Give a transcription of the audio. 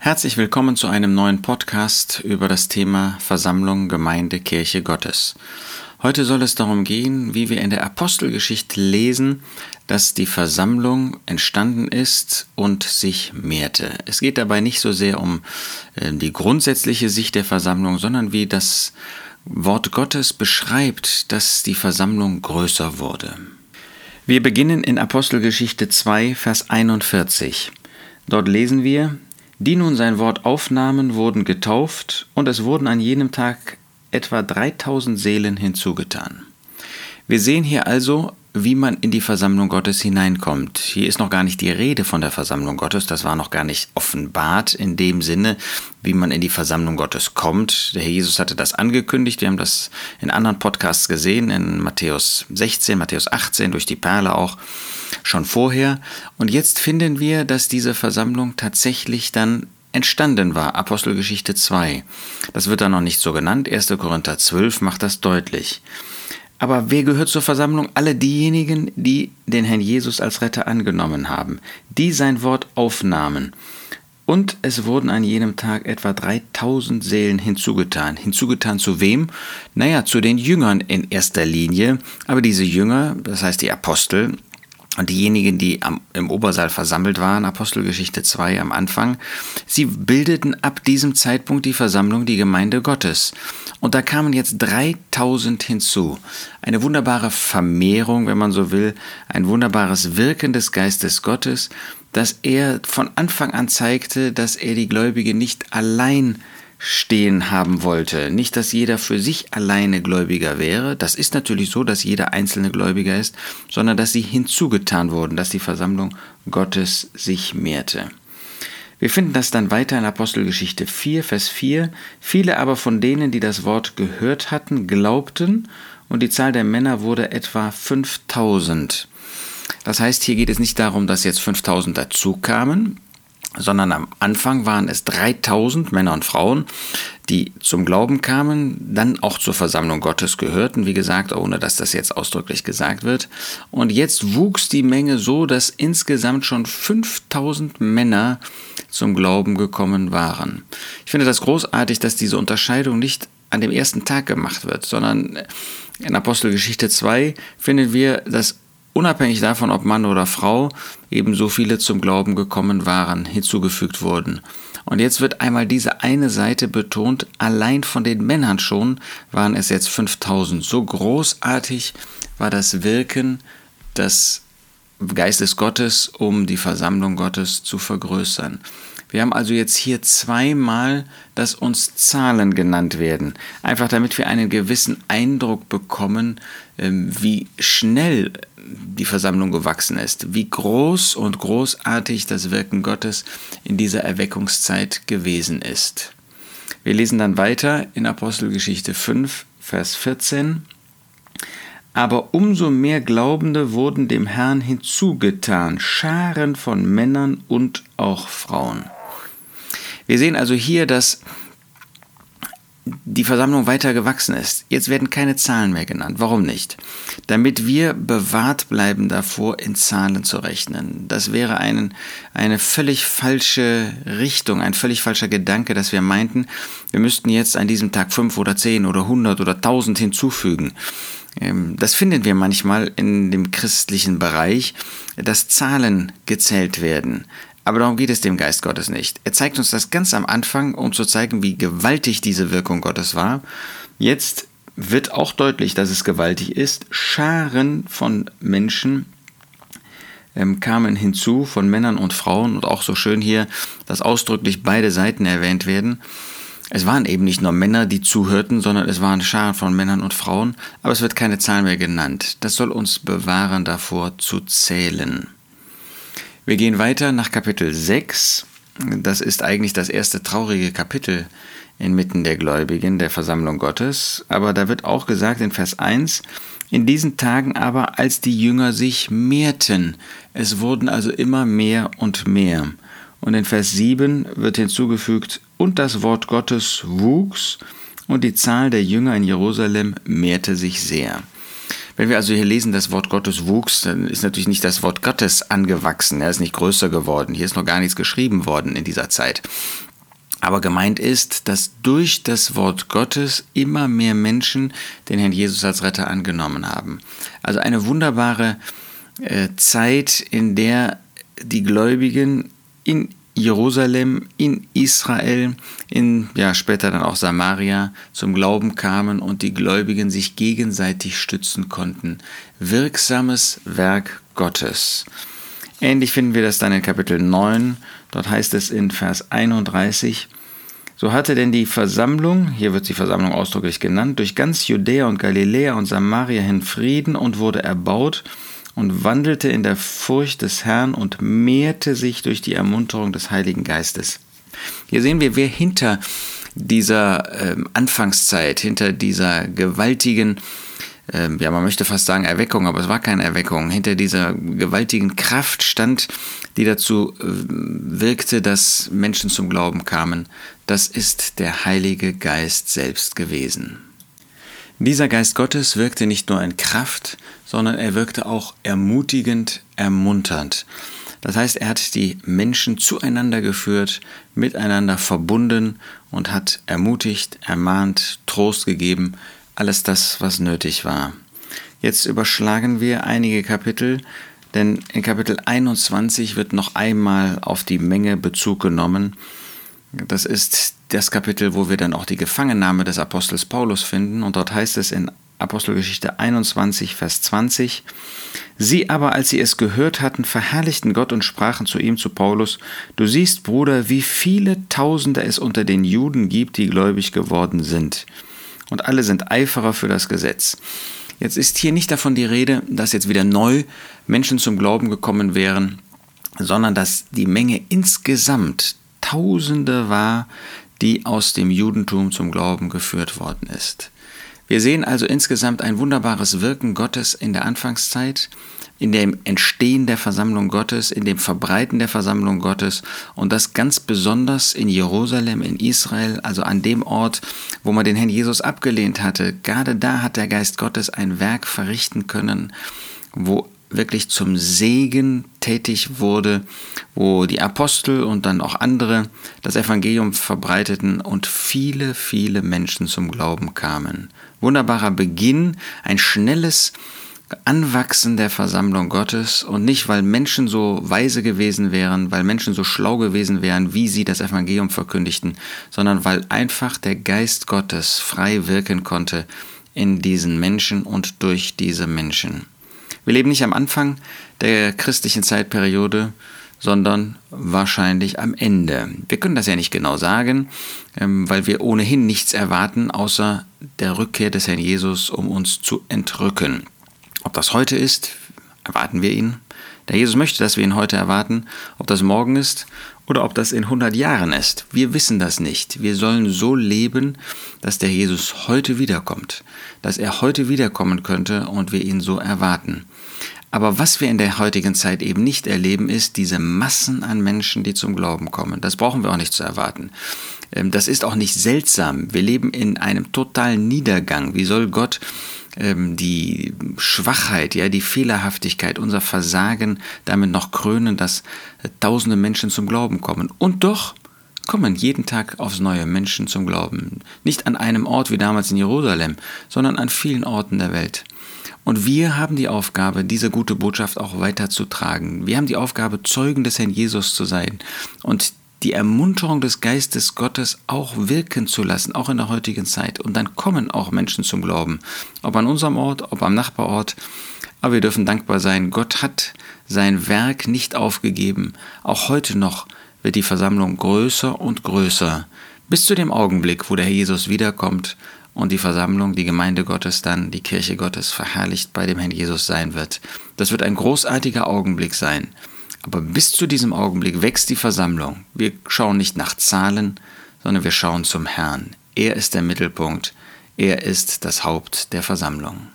Herzlich willkommen zu einem neuen Podcast über das Thema Versammlung, Gemeinde, Kirche Gottes. Heute soll es darum gehen, wie wir in der Apostelgeschichte lesen, dass die Versammlung entstanden ist und sich mehrte. Es geht dabei nicht so sehr um äh, die grundsätzliche Sicht der Versammlung, sondern wie das Wort Gottes beschreibt, dass die Versammlung größer wurde. Wir beginnen in Apostelgeschichte 2, Vers 41. Dort lesen wir, die nun sein Wort aufnahmen, wurden getauft, und es wurden an jenem Tag etwa 3000 Seelen hinzugetan. Wir sehen hier also, wie man in die Versammlung Gottes hineinkommt. Hier ist noch gar nicht die Rede von der Versammlung Gottes, das war noch gar nicht offenbart in dem Sinne, wie man in die Versammlung Gottes kommt. Der Herr Jesus hatte das angekündigt, wir haben das in anderen Podcasts gesehen, in Matthäus 16, Matthäus 18, durch die Perle auch schon vorher. Und jetzt finden wir, dass diese Versammlung tatsächlich dann entstanden war. Apostelgeschichte 2. Das wird dann noch nicht so genannt. 1. Korinther 12 macht das deutlich. Aber wer gehört zur Versammlung? Alle diejenigen, die den Herrn Jesus als Retter angenommen haben, die sein Wort aufnahmen. Und es wurden an jenem Tag etwa 3000 Seelen hinzugetan. Hinzugetan zu wem? Naja, zu den Jüngern in erster Linie. Aber diese Jünger, das heißt die Apostel, und diejenigen, die am, im Obersaal versammelt waren, Apostelgeschichte 2 am Anfang, sie bildeten ab diesem Zeitpunkt die Versammlung, die Gemeinde Gottes. Und da kamen jetzt 3000 hinzu. Eine wunderbare Vermehrung, wenn man so will, ein wunderbares Wirken des Geistes Gottes, dass er von Anfang an zeigte, dass er die Gläubigen nicht allein stehen haben wollte. Nicht, dass jeder für sich alleine Gläubiger wäre, das ist natürlich so, dass jeder einzelne Gläubiger ist, sondern dass sie hinzugetan wurden, dass die Versammlung Gottes sich mehrte. Wir finden das dann weiter in Apostelgeschichte 4, Vers 4. Viele aber von denen, die das Wort gehört hatten, glaubten, und die Zahl der Männer wurde etwa 5000. Das heißt, hier geht es nicht darum, dass jetzt 5000 dazu kamen, sondern am Anfang waren es 3000 Männer und Frauen, die zum Glauben kamen, dann auch zur Versammlung Gottes gehörten, wie gesagt, ohne dass das jetzt ausdrücklich gesagt wird. Und jetzt wuchs die Menge so, dass insgesamt schon 5000 Männer zum Glauben gekommen waren. Ich finde das großartig, dass diese Unterscheidung nicht an dem ersten Tag gemacht wird, sondern in Apostelgeschichte 2 finden wir, dass unabhängig davon, ob Mann oder Frau, ebenso viele zum Glauben gekommen waren, hinzugefügt wurden. Und jetzt wird einmal diese eine Seite betont, allein von den Männern schon waren es jetzt 5000. So großartig war das Wirken des Geistes Gottes, um die Versammlung Gottes zu vergrößern. Wir haben also jetzt hier zweimal, dass uns Zahlen genannt werden, einfach damit wir einen gewissen Eindruck bekommen, ähm, wie schnell die Versammlung gewachsen ist, wie groß und großartig das Wirken Gottes in dieser Erweckungszeit gewesen ist. Wir lesen dann weiter in Apostelgeschichte 5, Vers 14. Aber umso mehr Glaubende wurden dem Herrn hinzugetan, Scharen von Männern und auch Frauen. Wir sehen also hier, dass die Versammlung weiter gewachsen ist. Jetzt werden keine Zahlen mehr genannt. Warum nicht? Damit wir bewahrt bleiben davor, in Zahlen zu rechnen. Das wäre ein, eine völlig falsche Richtung, ein völlig falscher Gedanke, dass wir meinten, wir müssten jetzt an diesem Tag fünf oder zehn oder hundert oder tausend hinzufügen. Ähm, das finden wir manchmal in dem christlichen Bereich, dass Zahlen gezählt werden. Aber darum geht es dem Geist Gottes nicht. Er zeigt uns das ganz am Anfang, um zu zeigen, wie gewaltig diese Wirkung Gottes war. Jetzt wird auch deutlich, dass es gewaltig ist. Scharen von Menschen ähm, kamen hinzu, von Männern und Frauen, und auch so schön hier, dass ausdrücklich beide Seiten erwähnt werden. Es waren eben nicht nur Männer, die zuhörten, sondern es waren Scharen von Männern und Frauen, aber es wird keine Zahl mehr genannt. Das soll uns bewahren davor zu zählen. Wir gehen weiter nach Kapitel 6. Das ist eigentlich das erste traurige Kapitel inmitten der Gläubigen der Versammlung Gottes. Aber da wird auch gesagt in Vers 1, in diesen Tagen aber, als die Jünger sich mehrten, es wurden also immer mehr und mehr. Und in Vers 7 wird hinzugefügt, und das Wort Gottes wuchs, und die Zahl der Jünger in Jerusalem mehrte sich sehr. Wenn wir also hier lesen, das Wort Gottes wuchs, dann ist natürlich nicht das Wort Gottes angewachsen, er ist nicht größer geworden, hier ist noch gar nichts geschrieben worden in dieser Zeit. Aber gemeint ist, dass durch das Wort Gottes immer mehr Menschen den Herrn Jesus als Retter angenommen haben. Also eine wunderbare äh, Zeit, in der die Gläubigen in Jerusalem, in Israel, in ja später dann auch Samaria zum Glauben kamen und die Gläubigen sich gegenseitig stützen konnten. Wirksames Werk Gottes. Ähnlich finden wir das dann in Kapitel 9. Dort heißt es in Vers 31, so hatte denn die Versammlung, hier wird die Versammlung ausdrücklich genannt, durch ganz Judäa und Galiläa und Samaria hin Frieden und wurde erbaut und wandelte in der Furcht des Herrn und mehrte sich durch die Ermunterung des Heiligen Geistes. Hier sehen wir, wer hinter dieser äh, Anfangszeit, hinter dieser gewaltigen, äh, ja, man möchte fast sagen Erweckung, aber es war keine Erweckung, hinter dieser gewaltigen Kraft stand, die dazu äh, wirkte, dass Menschen zum Glauben kamen. Das ist der Heilige Geist selbst gewesen. Dieser Geist Gottes wirkte nicht nur in Kraft, sondern er wirkte auch ermutigend, ermunternd. Das heißt, er hat die Menschen zueinander geführt, miteinander verbunden und hat ermutigt, ermahnt, Trost gegeben, alles das, was nötig war. Jetzt überschlagen wir einige Kapitel, denn in Kapitel 21 wird noch einmal auf die Menge Bezug genommen. Das ist das Kapitel, wo wir dann auch die Gefangennahme des Apostels Paulus finden. Und dort heißt es in Apostelgeschichte 21, Vers 20, Sie aber, als sie es gehört hatten, verherrlichten Gott und sprachen zu ihm, zu Paulus, Du siehst, Bruder, wie viele Tausende es unter den Juden gibt, die gläubig geworden sind. Und alle sind Eiferer für das Gesetz. Jetzt ist hier nicht davon die Rede, dass jetzt wieder neu Menschen zum Glauben gekommen wären, sondern dass die Menge insgesamt Tausende war, die aus dem Judentum zum Glauben geführt worden ist. Wir sehen also insgesamt ein wunderbares Wirken Gottes in der Anfangszeit, in dem Entstehen der Versammlung Gottes, in dem Verbreiten der Versammlung Gottes und das ganz besonders in Jerusalem, in Israel, also an dem Ort, wo man den Herrn Jesus abgelehnt hatte. Gerade da hat der Geist Gottes ein Werk verrichten können, wo wirklich zum Segen tätig wurde, wo die Apostel und dann auch andere das Evangelium verbreiteten und viele, viele Menschen zum Glauben kamen. Wunderbarer Beginn, ein schnelles Anwachsen der Versammlung Gottes und nicht, weil Menschen so weise gewesen wären, weil Menschen so schlau gewesen wären, wie sie das Evangelium verkündigten, sondern weil einfach der Geist Gottes frei wirken konnte in diesen Menschen und durch diese Menschen. Wir leben nicht am Anfang der christlichen Zeitperiode, sondern wahrscheinlich am Ende. Wir können das ja nicht genau sagen, ähm, weil wir ohnehin nichts erwarten, außer der Rückkehr des Herrn Jesus, um uns zu entrücken. Ob das heute ist, erwarten wir ihn. Der Jesus möchte, dass wir ihn heute erwarten. Ob das morgen ist oder ob das in 100 Jahren ist, wir wissen das nicht. Wir sollen so leben, dass der Jesus heute wiederkommt, dass er heute wiederkommen könnte und wir ihn so erwarten. Aber was wir in der heutigen Zeit eben nicht erleben, ist diese Massen an Menschen, die zum Glauben kommen. Das brauchen wir auch nicht zu erwarten. Ähm, das ist auch nicht seltsam. Wir leben in einem totalen Niedergang. Wie soll Gott ähm, die Schwachheit, ja, die Fehlerhaftigkeit, unser Versagen damit noch krönen, dass äh, tausende Menschen zum Glauben kommen. Und doch kommen jeden Tag aufs neue Menschen zum Glauben. Nicht an einem Ort wie damals in Jerusalem, sondern an vielen Orten der Welt. Und wir haben die Aufgabe, diese gute Botschaft auch weiterzutragen. Wir haben die Aufgabe, Zeugen des Herrn Jesus zu sein und die Ermunterung des Geistes Gottes auch wirken zu lassen, auch in der heutigen Zeit. Und dann kommen auch Menschen zum Glauben, ob an unserem Ort, ob am Nachbarort. Aber wir dürfen dankbar sein, Gott hat sein Werk nicht aufgegeben. Auch heute noch wird die Versammlung größer und größer, bis zu dem Augenblick, wo der Herr Jesus wiederkommt und die Versammlung, die Gemeinde Gottes dann, die Kirche Gottes verherrlicht bei dem Herrn Jesus sein wird. Das wird ein großartiger Augenblick sein. Aber bis zu diesem Augenblick wächst die Versammlung. Wir schauen nicht nach Zahlen, sondern wir schauen zum Herrn. Er ist der Mittelpunkt. Er ist das Haupt der Versammlung.